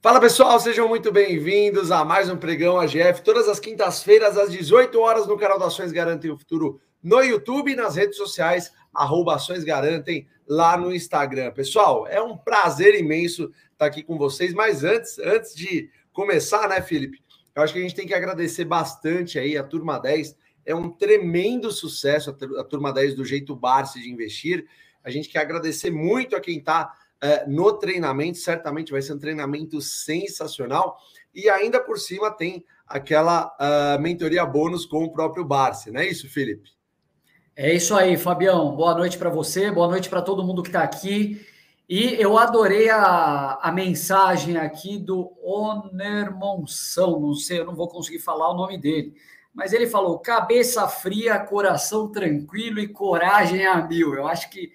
Fala pessoal, sejam muito bem-vindos a mais um pregão AGF, todas as quintas-feiras às 18 horas no canal da Ações Garantem o Futuro no YouTube e nas redes sociais, arroba Ações Garantem lá no Instagram. Pessoal, é um prazer imenso estar aqui com vocês, mas antes, antes de começar, né, Felipe? Eu acho que a gente tem que agradecer bastante aí a Turma 10, é um tremendo sucesso a Turma 10 do jeito Barça de investir. A gente quer agradecer muito a quem está é, no treinamento, certamente vai ser um treinamento sensacional. E ainda por cima tem aquela uh, mentoria bônus com o próprio Barça, não é isso, Felipe? É isso aí, Fabião. Boa noite para você, boa noite para todo mundo que está aqui. E eu adorei a, a mensagem aqui do Onermonção, não sei, eu não vou conseguir falar o nome dele, mas ele falou: cabeça fria, coração tranquilo e coragem a mil. Eu acho que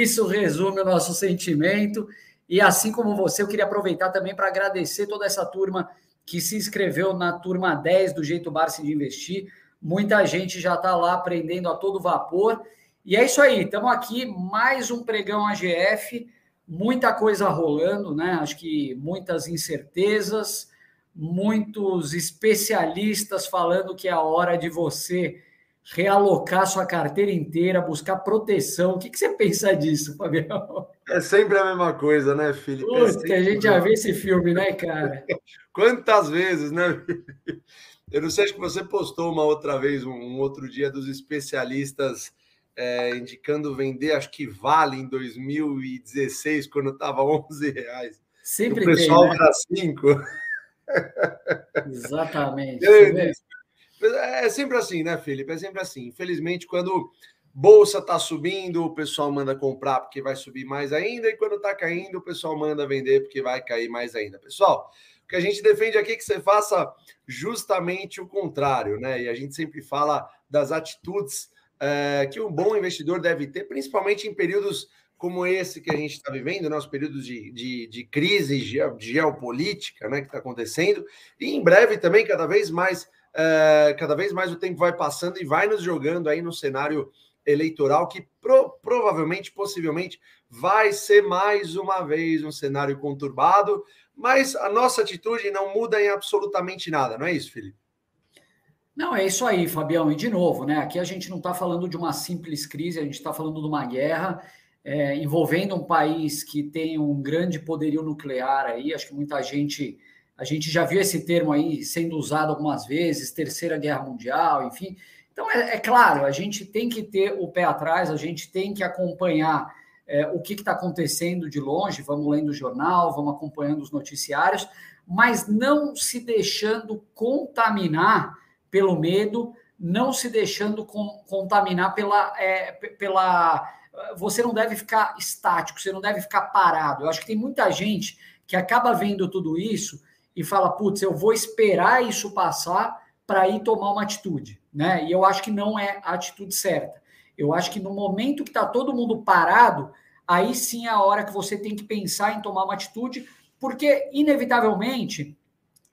isso resume o nosso sentimento. E assim como você, eu queria aproveitar também para agradecer toda essa turma que se inscreveu na turma 10 do Jeito Barça de Investir. Muita gente já está lá aprendendo a todo vapor. E é isso aí, estamos aqui, mais um pregão AGF, muita coisa rolando, né? Acho que muitas incertezas, muitos especialistas falando que é a hora de você realocar sua carteira inteira, buscar proteção. O que, que você pensa disso, Fabião? É sempre a mesma coisa, né, Felipe? Puta, é a gente já vê esse filme, né, cara? Quantas vezes, né? Eu não sei, acho que você postou uma outra vez, um, outro dia, dos especialistas é, indicando vender, acho que vale em 2016, quando estava 11 reais. Sempre o pessoal tem, né? era 5. Exatamente. É sempre assim, né, Felipe? É sempre assim. Infelizmente, quando bolsa está subindo, o pessoal manda comprar porque vai subir mais ainda, e quando está caindo, o pessoal manda vender porque vai cair mais ainda. Pessoal, o que a gente defende aqui é que você faça justamente o contrário, né? E a gente sempre fala das atitudes é, que um bom investidor deve ter, principalmente em períodos como esse que a gente está vivendo, né, os períodos de, de, de crise geopolítica né, que está acontecendo, e em breve também, cada vez mais é, cada vez mais o tempo vai passando e vai nos jogando aí no cenário eleitoral que pro, provavelmente, possivelmente, vai ser mais uma vez um cenário conturbado, mas a nossa atitude não muda em absolutamente nada, não é isso, Felipe? Não, é isso aí, Fabião. E de novo, né? Aqui a gente não está falando de uma simples crise, a gente está falando de uma guerra é, envolvendo um país que tem um grande poderio nuclear aí. Acho que muita gente a gente já viu esse termo aí sendo usado algumas vezes, Terceira Guerra Mundial, enfim. Então, é, é claro, a gente tem que ter o pé atrás, a gente tem que acompanhar é, o que está acontecendo de longe, vamos lendo o jornal, vamos acompanhando os noticiários, mas não se deixando contaminar pelo medo, não se deixando com, contaminar pela, é, pela. Você não deve ficar estático, você não deve ficar parado. Eu acho que tem muita gente que acaba vendo tudo isso e fala, putz, eu vou esperar isso passar para ir tomar uma atitude, né? E eu acho que não é a atitude certa. Eu acho que no momento que está todo mundo parado, aí sim é a hora que você tem que pensar em tomar uma atitude, porque inevitavelmente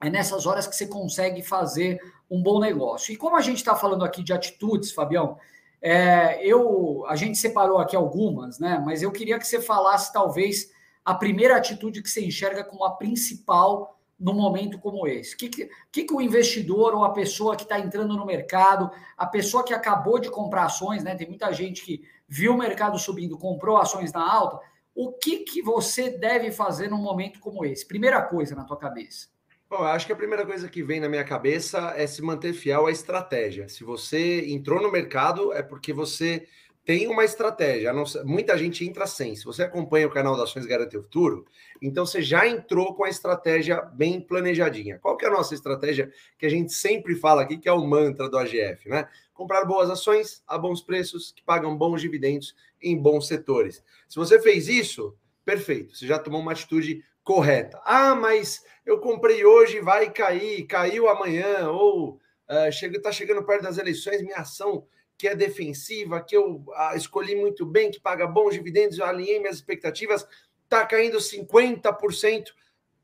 é nessas horas que você consegue fazer um bom negócio. E como a gente está falando aqui de atitudes, Fabião, é, eu a gente separou aqui algumas, né? Mas eu queria que você falasse talvez a primeira atitude que você enxerga como a principal num momento como esse? O que, que, que, o investidor ou a pessoa que está entrando no mercado, a pessoa que acabou de comprar ações, né? Tem muita gente que viu o mercado subindo, comprou ações na alta. O que, que você deve fazer num momento como esse? Primeira coisa na tua cabeça. Bom, acho que a primeira coisa que vem na minha cabeça é se manter fiel à estratégia. Se você entrou no mercado, é porque você tem uma estratégia. muita gente entra sem. Se você acompanha o canal da Ações Garante o Futuro, então você já entrou com a estratégia bem planejadinha. Qual que é a nossa estratégia que a gente sempre fala aqui, que é o mantra do AGF, né? Comprar boas ações a bons preços, que pagam bons dividendos em bons setores. Se você fez isso, perfeito. Você já tomou uma atitude correta. Ah, mas eu comprei hoje, vai cair, caiu amanhã, ou uh, chega, tá chegando perto das eleições, minha ação que é defensiva, que eu ah, escolhi muito bem, que paga bons dividendos, eu alinhei minhas expectativas, está caindo 50%,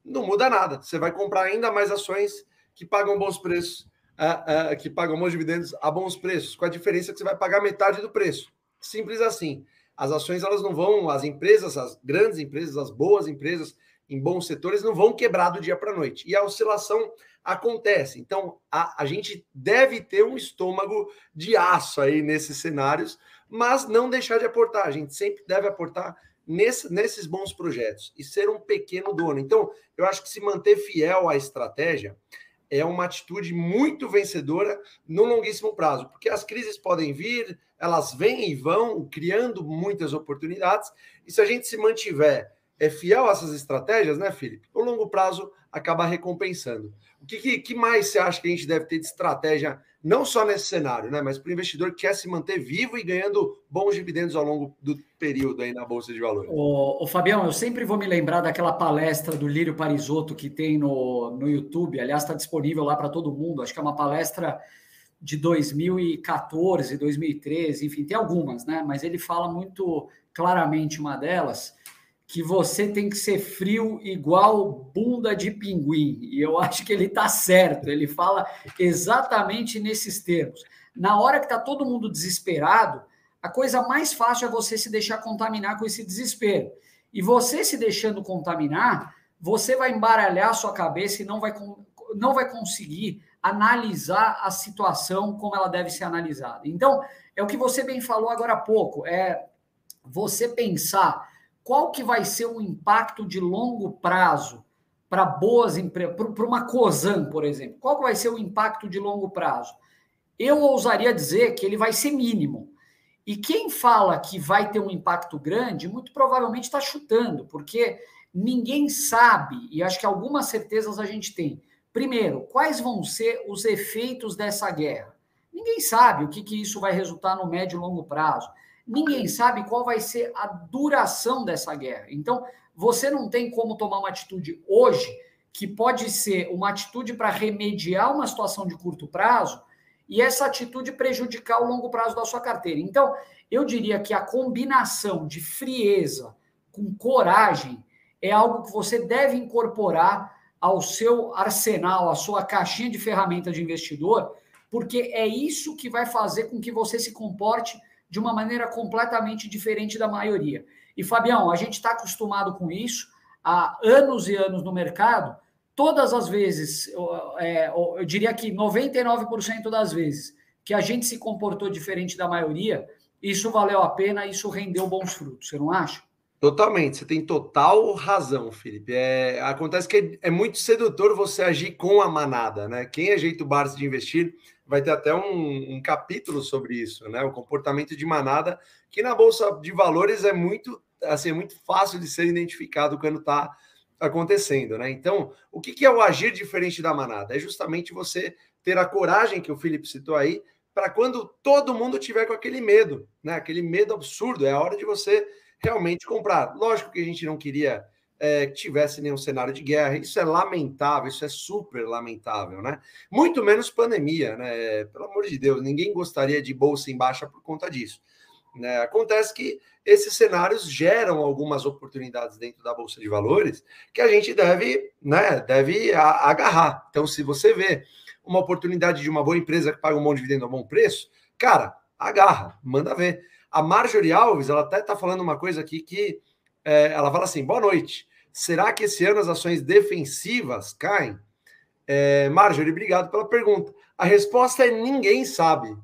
não muda nada. Você vai comprar ainda mais ações que pagam bons preços, ah, ah, que pagam bons dividendos a bons preços, com a diferença que você vai pagar metade do preço. Simples assim. As ações elas não vão, as empresas, as grandes empresas, as boas empresas em bons setores não vão quebrar do dia para a noite. E a oscilação acontece. Então, a, a gente deve ter um estômago de aço aí nesses cenários, mas não deixar de aportar. A gente sempre deve aportar nesse, nesses bons projetos e ser um pequeno dono. Então, eu acho que se manter fiel à estratégia é uma atitude muito vencedora no longuíssimo prazo, porque as crises podem vir, elas vêm e vão, criando muitas oportunidades, e se a gente se mantiver é, fiel a essas estratégias, né, Felipe? O longo prazo acaba recompensando. O que, que, que mais você acha que a gente deve ter de estratégia, não só nesse cenário, né, mas para o investidor que quer se manter vivo e ganhando bons dividendos ao longo do período aí na Bolsa de Valores? O, o Fabião, eu sempre vou me lembrar daquela palestra do Lírio Parisotto que tem no, no YouTube, aliás, está disponível lá para todo mundo, acho que é uma palestra de 2014, 2013, enfim, tem algumas, né? Mas ele fala muito claramente uma delas que você tem que ser frio igual bunda de pinguim. E eu acho que ele está certo. Ele fala exatamente nesses termos. Na hora que está todo mundo desesperado, a coisa mais fácil é você se deixar contaminar com esse desespero. E você se deixando contaminar, você vai embaralhar a sua cabeça e não vai, não vai conseguir analisar a situação como ela deve ser analisada. Então, é o que você bem falou agora há pouco, é você pensar qual que vai ser o impacto de longo prazo para boas empresas, para uma COSAN, por exemplo. Qual que vai ser o impacto de longo prazo? Eu ousaria dizer que ele vai ser mínimo. E quem fala que vai ter um impacto grande, muito provavelmente está chutando, porque ninguém sabe, e acho que algumas certezas a gente tem, Primeiro, quais vão ser os efeitos dessa guerra? Ninguém sabe o que, que isso vai resultar no médio e longo prazo. Ninguém sabe qual vai ser a duração dessa guerra. Então, você não tem como tomar uma atitude hoje que pode ser uma atitude para remediar uma situação de curto prazo e essa atitude prejudicar o longo prazo da sua carteira. Então, eu diria que a combinação de frieza com coragem é algo que você deve incorporar ao seu arsenal, à sua caixinha de ferramentas de investidor, porque é isso que vai fazer com que você se comporte de uma maneira completamente diferente da maioria. E, Fabião, a gente está acostumado com isso há anos e anos no mercado. Todas as vezes, é, eu diria que 99% das vezes que a gente se comportou diferente da maioria, isso valeu a pena, isso rendeu bons frutos, você não acha? Totalmente, você tem total razão, Felipe. É, acontece que é, é, muito sedutor você agir com a manada, né? Quem ajeita o Barça de investir vai ter até um, um, capítulo sobre isso, né? O comportamento de manada, que na Bolsa de Valores é muito, assim, é muito fácil de ser identificado quando está acontecendo, né? Então, o que, que é o agir diferente da manada? É justamente você ter a coragem que o Felipe citou aí, para quando todo mundo tiver com aquele medo, né? Aquele medo absurdo, é a hora de você realmente comprar. Lógico que a gente não queria é, que tivesse nenhum cenário de guerra, isso é lamentável, isso é super lamentável, né? Muito menos pandemia, né? Pelo amor de Deus, ninguém gostaria de bolsa em baixa por conta disso. Né? Acontece que esses cenários geram algumas oportunidades dentro da bolsa de valores que a gente deve, né, deve agarrar. Então, se você vê uma oportunidade de uma boa empresa que paga um bom dividendo a bom preço, cara, agarra, manda ver. A Marjorie Alves, ela até está falando uma coisa aqui que é, ela fala assim: boa noite. Será que esse ano as ações defensivas caem? É, Marjorie, obrigado pela pergunta. A resposta é ninguém sabe.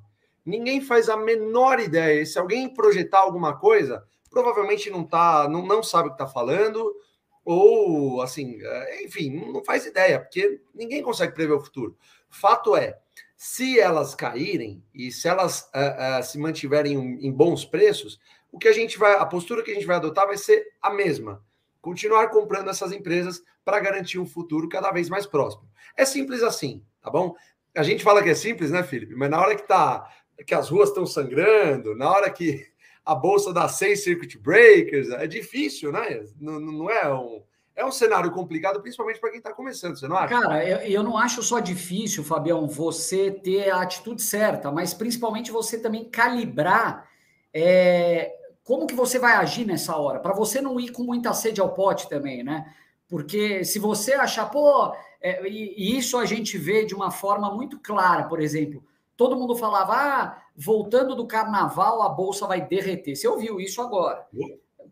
Ninguém faz a menor ideia. Se alguém projetar alguma coisa, provavelmente não tá, não, não sabe o que está falando, ou assim, é, enfim, não faz ideia, porque ninguém consegue prever o futuro. Fato é, se elas caírem e se elas uh, uh, se mantiverem em, bons preços, o que a gente vai, a postura que a gente vai adotar vai ser a mesma. Continuar comprando essas empresas para garantir um futuro cada vez mais próximo. É simples assim, tá bom? A gente fala que é simples, né, Felipe? Mas na hora que tá, que as ruas estão sangrando, na hora que a bolsa dá seis circuit breakers, é difícil, né? Não, não é um, é um cenário complicado, principalmente para quem está começando, você não acha? Cara, eu, eu, não acho só difícil, Fabião, você ter a atitude certa, mas principalmente você também calibrar é, como que você vai agir nessa hora, para você não ir com muita sede ao pote também, né? Porque se você achar, pô, é, e, e isso a gente vê de uma forma muito clara, por exemplo, todo mundo falava, ah, voltando do carnaval, a bolsa vai derreter. Você ouviu isso agora?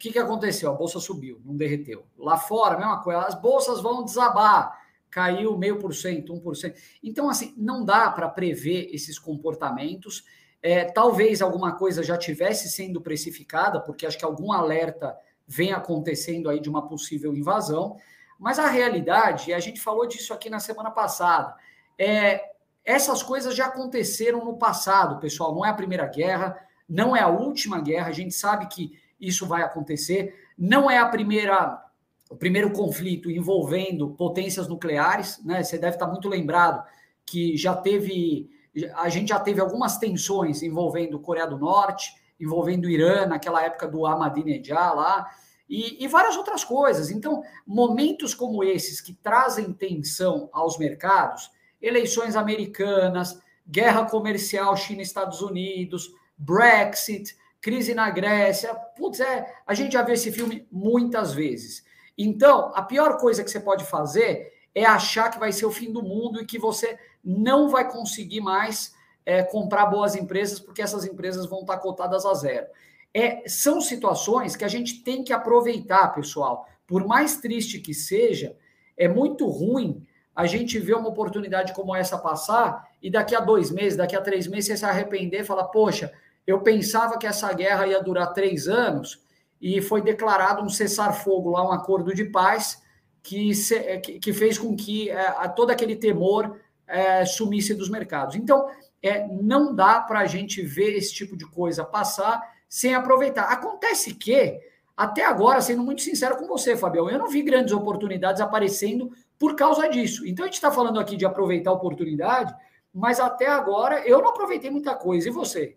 Que, que aconteceu? A bolsa subiu, não derreteu. Lá fora, mesma coisa, as bolsas vão desabar, caiu meio por cento, um por cento. Então, assim, não dá para prever esses comportamentos. É, talvez alguma coisa já tivesse sendo precificada, porque acho que algum alerta vem acontecendo aí de uma possível invasão. Mas a realidade, e a gente falou disso aqui na semana passada, é, essas coisas já aconteceram no passado, pessoal. Não é a primeira guerra, não é a última guerra. A gente sabe que isso vai acontecer. Não é a primeira, o primeiro conflito envolvendo potências nucleares, né? Você deve estar muito lembrado que já teve, a gente já teve algumas tensões envolvendo Coreia do Norte, envolvendo Irã naquela época do Ahmadinejad lá. E, e, várias outras coisas. Então, momentos como esses que trazem tensão aos mercados, eleições americanas, guerra comercial China-Estados Unidos, Brexit, crise na Grécia. Putz, é, a gente já viu esse filme muitas vezes. Então, a pior coisa que você pode fazer é achar que vai ser o fim do mundo e que você não vai conseguir mais é, comprar boas empresas, porque essas empresas vão estar cotadas a zero. É, são situações que a gente tem que aproveitar, pessoal. Por mais triste que seja, é muito ruim a gente ver uma oportunidade como essa passar e daqui a dois meses, daqui a três meses, você se arrepender e falar, poxa, eu pensava que essa guerra ia durar três anos e foi declarado um cessar-fogo lá, um acordo de paz que, se, é, que fez com que é, todo aquele temor é, sumisse dos mercados. Então, é, não dá para a gente ver esse tipo de coisa passar sem aproveitar. Acontece que, até agora, sendo muito sincero com você, Fabião, eu não vi grandes oportunidades aparecendo por causa disso. Então, a gente está falando aqui de aproveitar a oportunidade, mas até agora eu não aproveitei muita coisa. E você?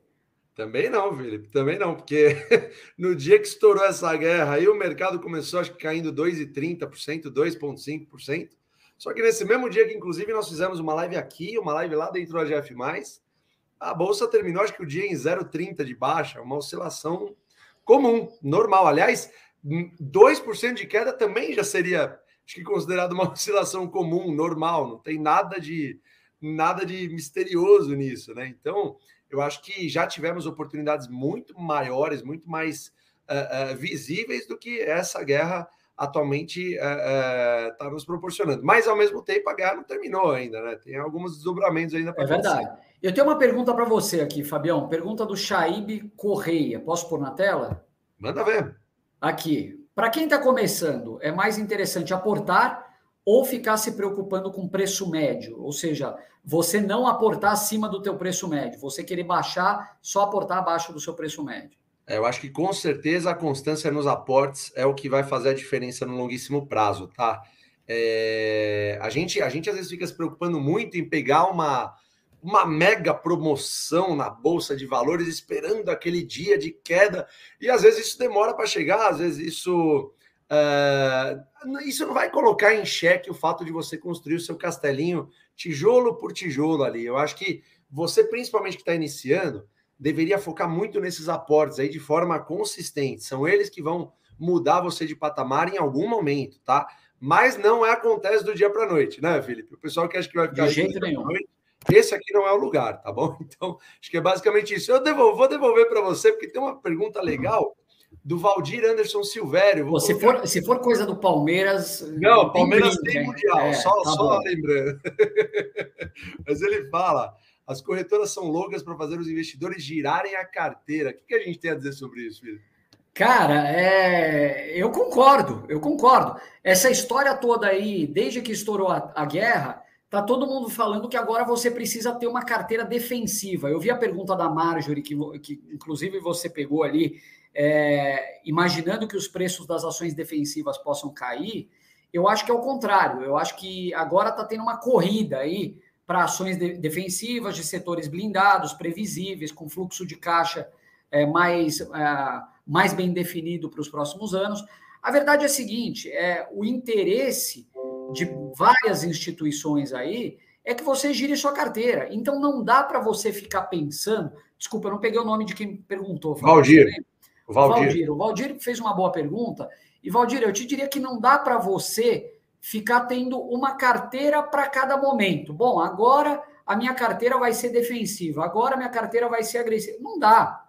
Também não, Felipe, também não, porque no dia que estourou essa guerra aí, o mercado começou, acho que caindo 2,30%, 2,5%. Só que nesse mesmo dia que, inclusive, nós fizemos uma live aqui, uma live lá dentro da GF, a bolsa terminou, acho que o dia em 0,30 de baixa, uma oscilação comum, normal. Aliás, 2% de queda também já seria, acho que considerado uma oscilação comum, normal, não tem nada de nada de misterioso nisso, né? Então, eu acho que já tivemos oportunidades muito maiores, muito mais uh, uh, visíveis do que essa guerra atualmente está uh, nos proporcionando. Mas, ao mesmo tempo, a guerra não terminou ainda, né? Tem alguns desdobramentos ainda para É verdade. Eu tenho uma pergunta para você aqui, Fabião. Pergunta do Shaib Correia. Posso pôr na tela? Manda ver. Aqui. Para quem está começando, é mais interessante aportar ou ficar se preocupando com preço médio, ou seja, você não aportar acima do teu preço médio, você querer baixar, só aportar abaixo do seu preço médio. É, eu acho que com certeza a constância nos aportes é o que vai fazer a diferença no longuíssimo prazo, tá? É, a, gente, a gente às vezes fica se preocupando muito em pegar uma, uma mega promoção na bolsa de valores, esperando aquele dia de queda, e às vezes isso demora para chegar, às vezes isso Uh, isso não vai colocar em xeque o fato de você construir o seu castelinho tijolo por tijolo ali. Eu acho que você, principalmente que está iniciando, deveria focar muito nesses aportes aí de forma consistente. São eles que vão mudar você de patamar em algum momento, tá? Mas não é acontece do dia para a noite, né, Felipe? O pessoal que acha que vai ficar. De jeito nenhum. Noite, esse aqui não é o lugar, tá bom? Então, acho que é basicamente isso. Eu devolvo, vou devolver para você, porque tem uma pergunta legal do Valdir Anderson Silvério. Pô, se, for, se for coisa do Palmeiras. Não, Palmeiras tem, tem Mundial, é, só, tá só lembrando. Mas ele fala: as corretoras são loucas para fazer os investidores girarem a carteira. O que, que a gente tem a dizer sobre isso, filho? Cara, é... eu concordo, eu concordo. Essa história toda aí, desde que estourou a, a guerra, tá todo mundo falando que agora você precisa ter uma carteira defensiva. Eu vi a pergunta da Marjorie, que, que inclusive você pegou ali, é, imaginando que os preços das ações defensivas possam cair, eu acho que é o contrário. Eu acho que agora está tendo uma corrida aí para ações de, defensivas de setores blindados, previsíveis, com fluxo de caixa é, mais, é, mais bem definido para os próximos anos. A verdade é a seguinte: é o interesse de várias instituições aí é que você gire sua carteira. Então não dá para você ficar pensando. Desculpa, eu não peguei o nome de quem perguntou. Valdir. O Valdir. Valdir. O Valdir fez uma boa pergunta. E, Valdir, eu te diria que não dá para você ficar tendo uma carteira para cada momento. Bom, agora a minha carteira vai ser defensiva, agora a minha carteira vai ser agressiva. Não dá.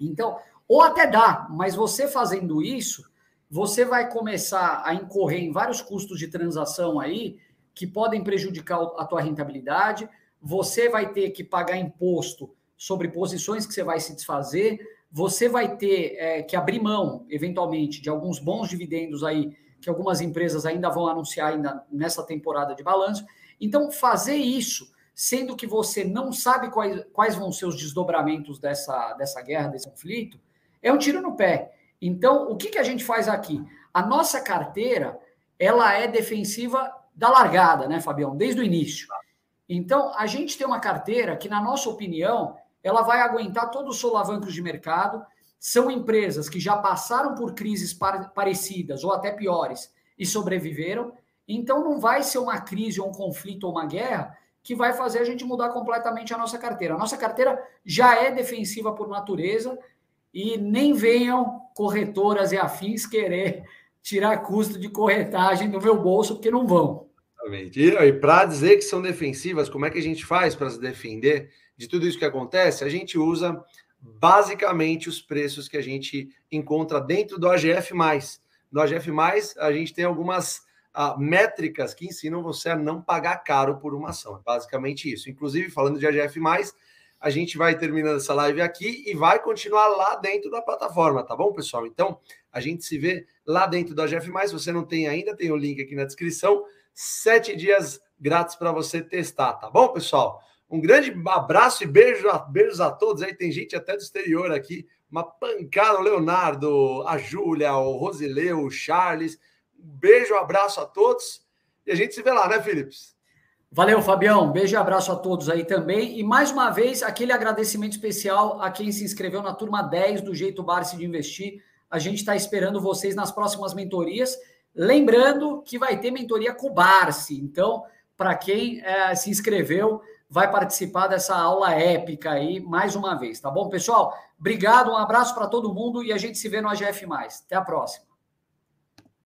Então, Ou até dá, mas você fazendo isso, você vai começar a incorrer em vários custos de transação aí que podem prejudicar a tua rentabilidade. Você vai ter que pagar imposto sobre posições que você vai se desfazer. Você vai ter é, que abrir mão, eventualmente, de alguns bons dividendos aí que algumas empresas ainda vão anunciar ainda nessa temporada de balanço. Então, fazer isso, sendo que você não sabe quais, quais vão ser os desdobramentos dessa, dessa guerra, desse conflito, é um tiro no pé. Então, o que, que a gente faz aqui? A nossa carteira, ela é defensiva da largada, né, Fabião? Desde o início. Então, a gente tem uma carteira que, na nossa opinião, ela vai aguentar todos os solavancos de mercado. São empresas que já passaram por crises parecidas ou até piores e sobreviveram. Então, não vai ser uma crise ou um conflito ou uma guerra que vai fazer a gente mudar completamente a nossa carteira. A nossa carteira já é defensiva por natureza, e nem venham corretoras e afins querer tirar custo de corretagem do meu bolso, porque não vão. Exatamente. E, para dizer que são defensivas, como é que a gente faz para se defender de tudo isso que acontece? A gente usa basicamente os preços que a gente encontra dentro do AGF. No AGF, a gente tem algumas uh, métricas que ensinam você a não pagar caro por uma ação. É basicamente isso. Inclusive, falando de AGF, a gente vai terminando essa live aqui e vai continuar lá dentro da plataforma, tá bom, pessoal? Então, a gente se vê lá dentro da GF. Se você não tem ainda, tem o link aqui na descrição. Sete dias grátis para você testar, tá bom, pessoal? Um grande abraço e beijo a, beijos a todos. Aí tem gente até do exterior aqui. Uma pancada, o Leonardo, a Júlia, o Rosileu, o Charles. Um beijo, um abraço a todos. E a gente se vê lá, né, Philips? Valeu, Fabião. Beijo e abraço a todos aí também. E mais uma vez, aquele agradecimento especial a quem se inscreveu na turma 10 do Jeito Barce de Investir. A gente está esperando vocês nas próximas mentorias. Lembrando que vai ter mentoria com o Barce. Então, para quem é, se inscreveu, vai participar dessa aula épica aí mais uma vez, tá bom, pessoal? Obrigado, um abraço para todo mundo e a gente se vê no AGF. Até a próxima.